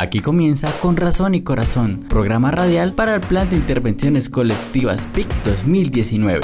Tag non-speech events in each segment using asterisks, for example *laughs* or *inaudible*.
Aquí comienza Con Razón y Corazón, programa radial para el Plan de Intervenciones Colectivas PIC 2019.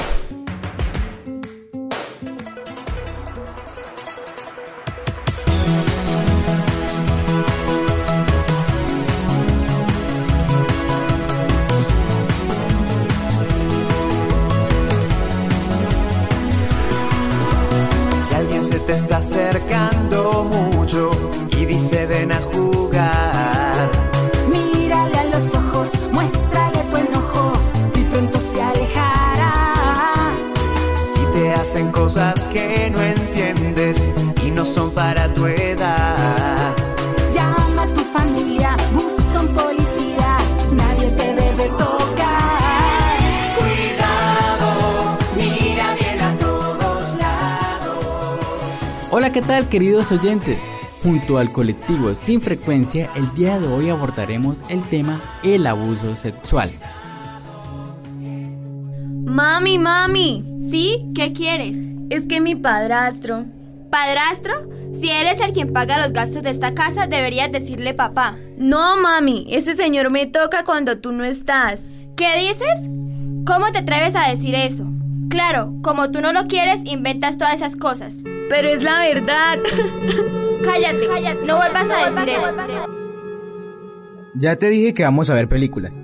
Hola, ¿qué tal queridos oyentes? Junto al colectivo Sin Frecuencia, el día de hoy abordaremos el tema el abuso sexual. Mami, mami, ¿Sí? ¿Qué quieres? es que mi padrastro. ¿Padrastro? Si él es el quien paga los gastos de esta casa, deberías decirle papá. No, mami, ese señor me toca cuando tú no estás. ¿Qué dices? ¿Cómo te atreves a decir eso? Claro, como tú no lo quieres, inventas todas esas cosas. Pero es la verdad. *laughs* Cállate, cállate, no vuelvas a decir eso. Ya te dije que vamos a ver películas.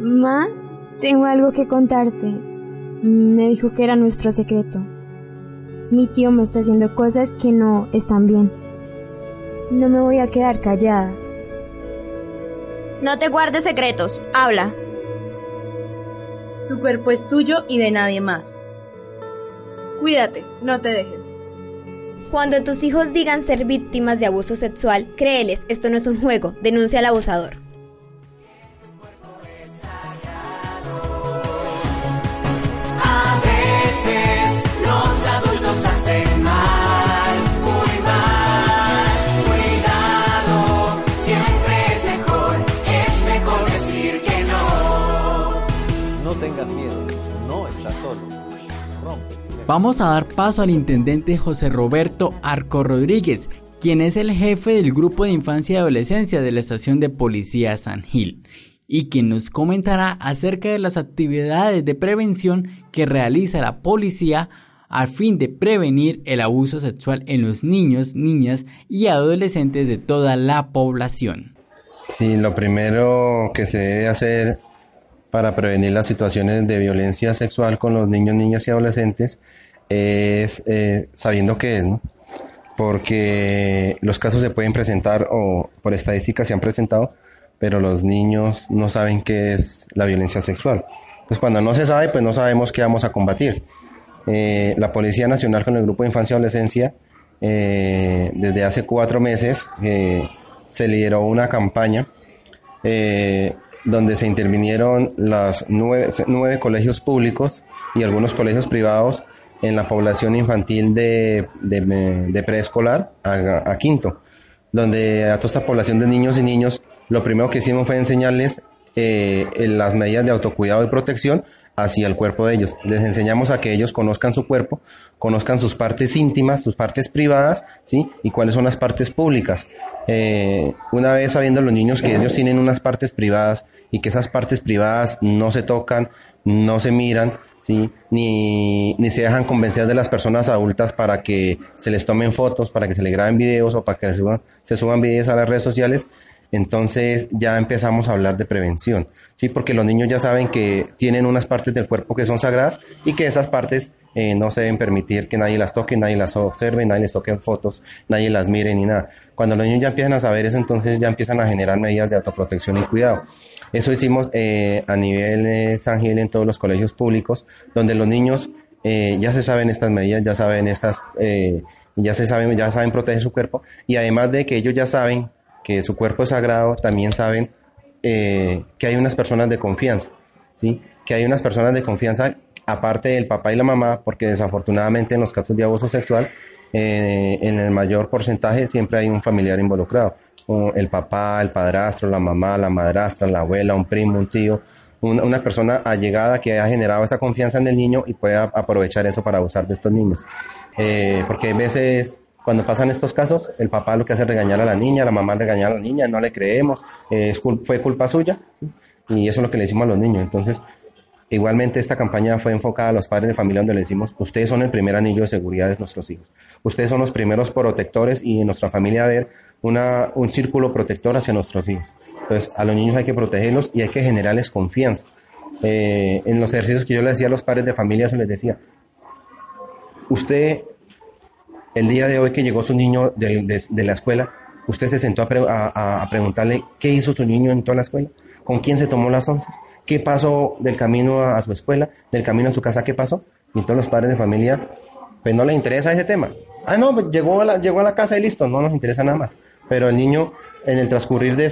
Ma, tengo algo que contarte. Me dijo que era nuestro secreto. Mi tío me está haciendo cosas que no están bien. No me voy a quedar callada. No te guardes secretos, habla. Tu cuerpo es tuyo y de nadie más. Cuídate, no te dejes. Cuando tus hijos digan ser víctimas de abuso sexual, créeles, esto no es un juego, denuncia al abusador. A veces los adultos hacen mal, muy mal. Cuidado, siempre es mejor, es mejor decir que no. No tengas miedo, no estás solo. Rompe. Vamos a dar paso al intendente José Roberto Arco Rodríguez, quien es el jefe del grupo de infancia y adolescencia de la estación de policía San Gil, y quien nos comentará acerca de las actividades de prevención que realiza la policía a fin de prevenir el abuso sexual en los niños, niñas y adolescentes de toda la población. Sí, lo primero que se debe hacer para prevenir las situaciones de violencia sexual con los niños, niñas y adolescentes es eh, sabiendo qué es, ¿no? Porque los casos se pueden presentar o por estadística se han presentado, pero los niños no saben qué es la violencia sexual. Pues cuando no se sabe, pues no sabemos qué vamos a combatir. Eh, la Policía Nacional con el Grupo de Infancia y Adolescencia, eh, desde hace cuatro meses, se lideró una campaña donde se intervinieron los nueve, nueve colegios públicos y algunos colegios privados en la población infantil de, de, preescolar a, quinto, donde a toda esta población de niños y niños, lo primero que hicimos fue enseñarles eh, las medidas de autocuidado y protección hacia el cuerpo de ellos. Les enseñamos a que ellos conozcan su cuerpo, conozcan sus partes íntimas, sus partes privadas, ¿sí? Y cuáles son las partes públicas. Eh, una vez sabiendo los niños que ellos tienen unas partes privadas y que esas partes privadas no se tocan, no se miran, ¿sí? Ni, ni se dejan convencer de las personas adultas para que se les tomen fotos, para que se les graben videos o para que se suban, se suban videos a las redes sociales, entonces ya empezamos a hablar de prevención, ¿sí? Porque los niños ya saben que tienen unas partes del cuerpo que son sagradas y que esas partes eh, no se deben permitir que nadie las toque, nadie las observe, nadie les toque fotos, nadie las mire ni nada. Cuando los niños ya empiezan a saber eso, entonces ya empiezan a generar medidas de autoprotección y cuidado. Eso hicimos eh, a nivel eh, San Gil en todos los colegios públicos, donde los niños eh, ya se saben estas medidas, ya saben estas, ya se saben, ya saben proteger su cuerpo y además de que ellos ya saben que su cuerpo es sagrado, también saben eh, que hay unas personas de confianza, ¿sí? Que hay unas personas de confianza aparte del papá y la mamá, porque desafortunadamente en los casos de abuso sexual, eh, en el mayor porcentaje siempre hay un familiar involucrado, el papá, el padrastro, la mamá, la madrastra, la abuela, un primo, un tío, una, persona allegada que ha generado esa confianza en el niño y puede a- aprovechar eso para abusar de estos niños. Eh, porque a veces cuando pasan estos casos, el papá lo que hace es regañar a la niña, la mamá regañar a la niña, no le creemos, eh, fue culpa suya, ¿sí? y eso es lo que le decimos a los niños. Entonces, igualmente esta campaña fue enfocada a los padres de familia donde le decimos, ustedes son el primer anillo de seguridad de nuestros hijos, ustedes son los primeros protectores y en nuestra familia ver una, un círculo protector hacia nuestros hijos. Entonces, a los niños hay que protegerlos y hay que generarles confianza. Eh, en los ejercicios que yo le decía a los padres de familia, se les decía, usted el día de hoy que llegó su niño de, la escuela, usted se sentó a, pre- a- a- a preguntarle qué hizo su niño en toda la escuela, con quién se tomó las once, qué pasó del camino a, su escuela, del camino a su casa, qué pasó. Y todos los padres de familia, pues no les interesa ese tema. Ah, no, pues llegó a la, llegó a la casa y listo, no nos interesa nada más. Pero el niño, en el transcurrir de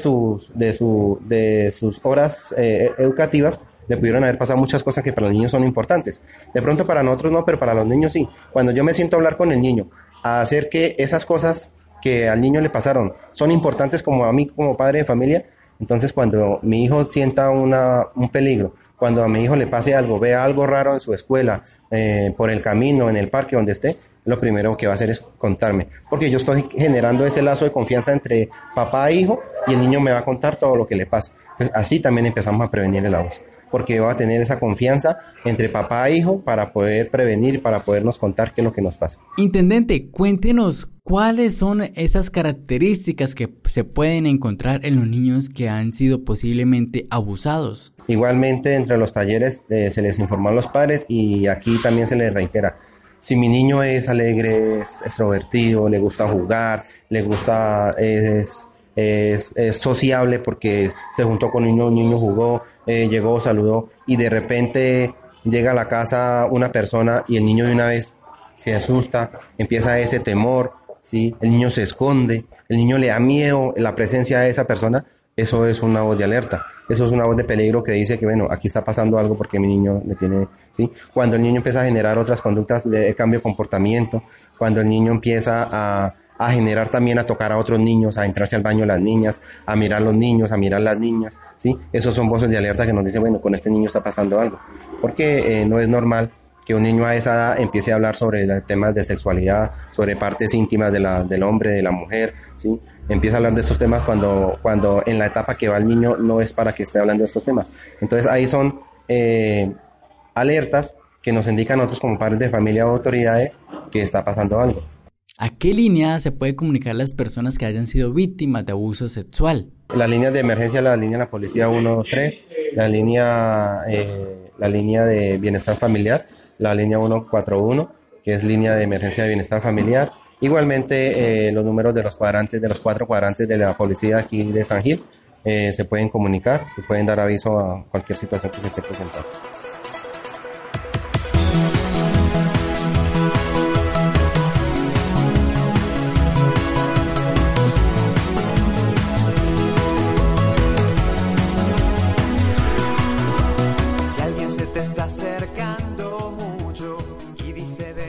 sus horas eh, educativas, le pudieron haber pasado muchas cosas que para los niños son importantes. De pronto para nosotros no, pero para los niños sí. Cuando yo me siento a hablar con el niño, a hacer que esas cosas que al niño le pasaron son importantes como a mí como padre de familia, entonces cuando mi hijo sienta una, un peligro, cuando a mi hijo le pase algo, vea algo raro en su escuela, eh, por el camino, en el parque, donde esté, lo primero que va a hacer es contarme, porque yo estoy generando ese lazo de confianza entre papá e hijo y el niño me va a contar todo lo que le pasa. Así también empezamos a prevenir el abuso porque va a tener esa confianza entre papá e hijo para poder prevenir, para podernos contar qué es lo que nos pasa. Intendente, cuéntenos cuáles son esas características que se pueden encontrar en los niños que han sido posiblemente abusados. Igualmente, entre los talleres eh, se les informó a los padres y aquí también se les reitera. Si mi niño es alegre, es extrovertido, le gusta jugar, le gusta, es, es, sociable porque se juntó con un niño, un niño jugó, eh, llegó, saludó y de repente llega a la casa una persona y el niño de una vez se asusta, empieza ese temor, ¿sí? el niño se esconde, el niño le da miedo la presencia de esa persona, eso es una voz de alerta, eso es una voz de peligro que dice que, bueno, aquí está pasando algo porque mi niño le tiene, ¿sí? Cuando el niño empieza a generar otras conductas de cambio de comportamiento, cuando el niño empieza a, a generar también a tocar a otros niños, a entrarse al baño las niñas, a mirar los niños, a mirar las niñas, ¿sí? Esos son voces de alerta que nos dicen, bueno, con este niño está pasando algo, porque eh, no es normal que un niño a esa edad empiece a hablar sobre temas de sexualidad, sobre partes íntimas de la, del hombre, de la mujer, ¿sí? Empieza a hablar de estos temas cuando, cuando en la etapa que va el niño no es para que esté hablando de estos temas. Entonces ahí son eh, alertas que nos indican a nosotros como padres de familia o autoridades que está pasando algo. ¿A qué línea se puede comunicar las personas que hayan sido víctimas de abuso sexual? La línea de emergencia, la línea de la policía 123, la línea, eh, la línea de bienestar familiar, la línea 141, que es línea de emergencia de bienestar familiar. Igualmente, eh, los números de los cuadrantes, de los cuatro cuadrantes de la policía aquí de San Gil, eh, se pueden comunicar y pueden dar aviso a cualquier situación que se esté presentando.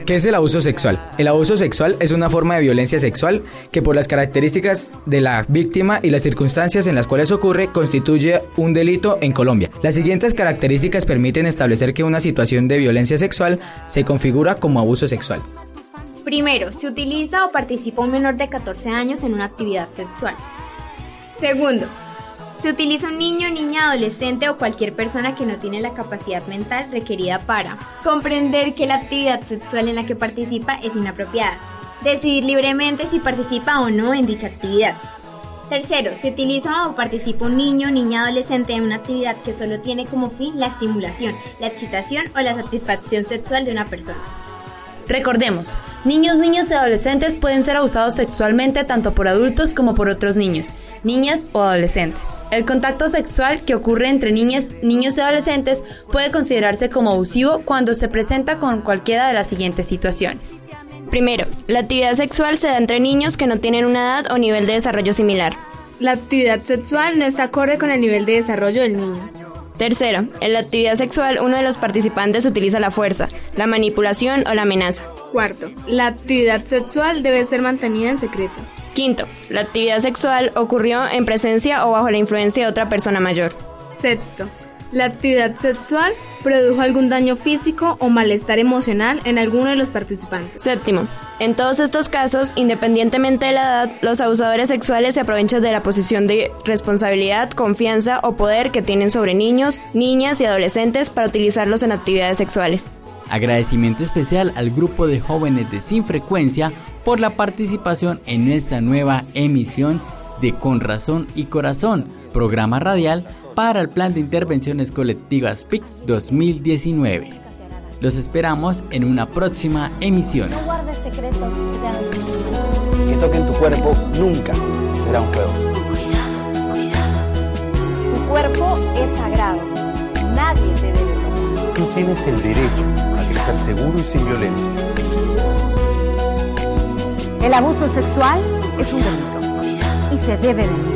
¿Qué es el abuso sexual? El abuso sexual es una forma de violencia sexual que por las características de la víctima y las circunstancias en las cuales ocurre constituye un delito en Colombia. Las siguientes características permiten establecer que una situación de violencia sexual se configura como abuso sexual. Primero, se utiliza o participa un menor de 14 años en una actividad sexual. Segundo, se utiliza un niño, niña, adolescente o cualquier persona que no tiene la capacidad mental requerida para comprender que la actividad sexual en la que participa es inapropiada, decidir libremente si participa o no en dicha actividad. Tercero, se utiliza o participa un niño, niña, adolescente en una actividad que solo tiene como fin la estimulación, la excitación o la satisfacción sexual de una persona. Recordemos, niños, niñas y adolescentes pueden ser abusados sexualmente tanto por adultos como por otros niños, niñas o adolescentes. El contacto sexual que ocurre entre niñas, niños y adolescentes puede considerarse como abusivo cuando se presenta con cualquiera de las siguientes situaciones. Primero, la actividad sexual se da entre niños que no tienen una edad o nivel de desarrollo similar. La actividad sexual no está acorde con el nivel de desarrollo del niño. Tercero, en la actividad sexual uno de los participantes utiliza la fuerza, la manipulación o la amenaza. Cuarto, la actividad sexual debe ser mantenida en secreto. Quinto, la actividad sexual ocurrió en presencia o bajo la influencia de otra persona mayor. Sexto, la actividad sexual produjo algún daño físico o malestar emocional en alguno de los participantes. Séptimo, en todos estos casos, independientemente de la edad, los abusadores sexuales se aprovechan de la posición de responsabilidad, confianza o poder que tienen sobre niños, niñas y adolescentes para utilizarlos en actividades sexuales. Agradecimiento especial al grupo de jóvenes de Sin Frecuencia por la participación en esta nueva emisión de Con Razón y Corazón, programa radial para el Plan de Intervenciones Colectivas PIC 2019. Los esperamos en una próxima emisión. No guardes secretos Que toquen tu cuerpo nunca será un juego. Tu cuerpo es sagrado. Nadie te debe tocar. Tú tienes el derecho a crecer seguro y sin violencia. El abuso sexual es un delito y se debe denunciar.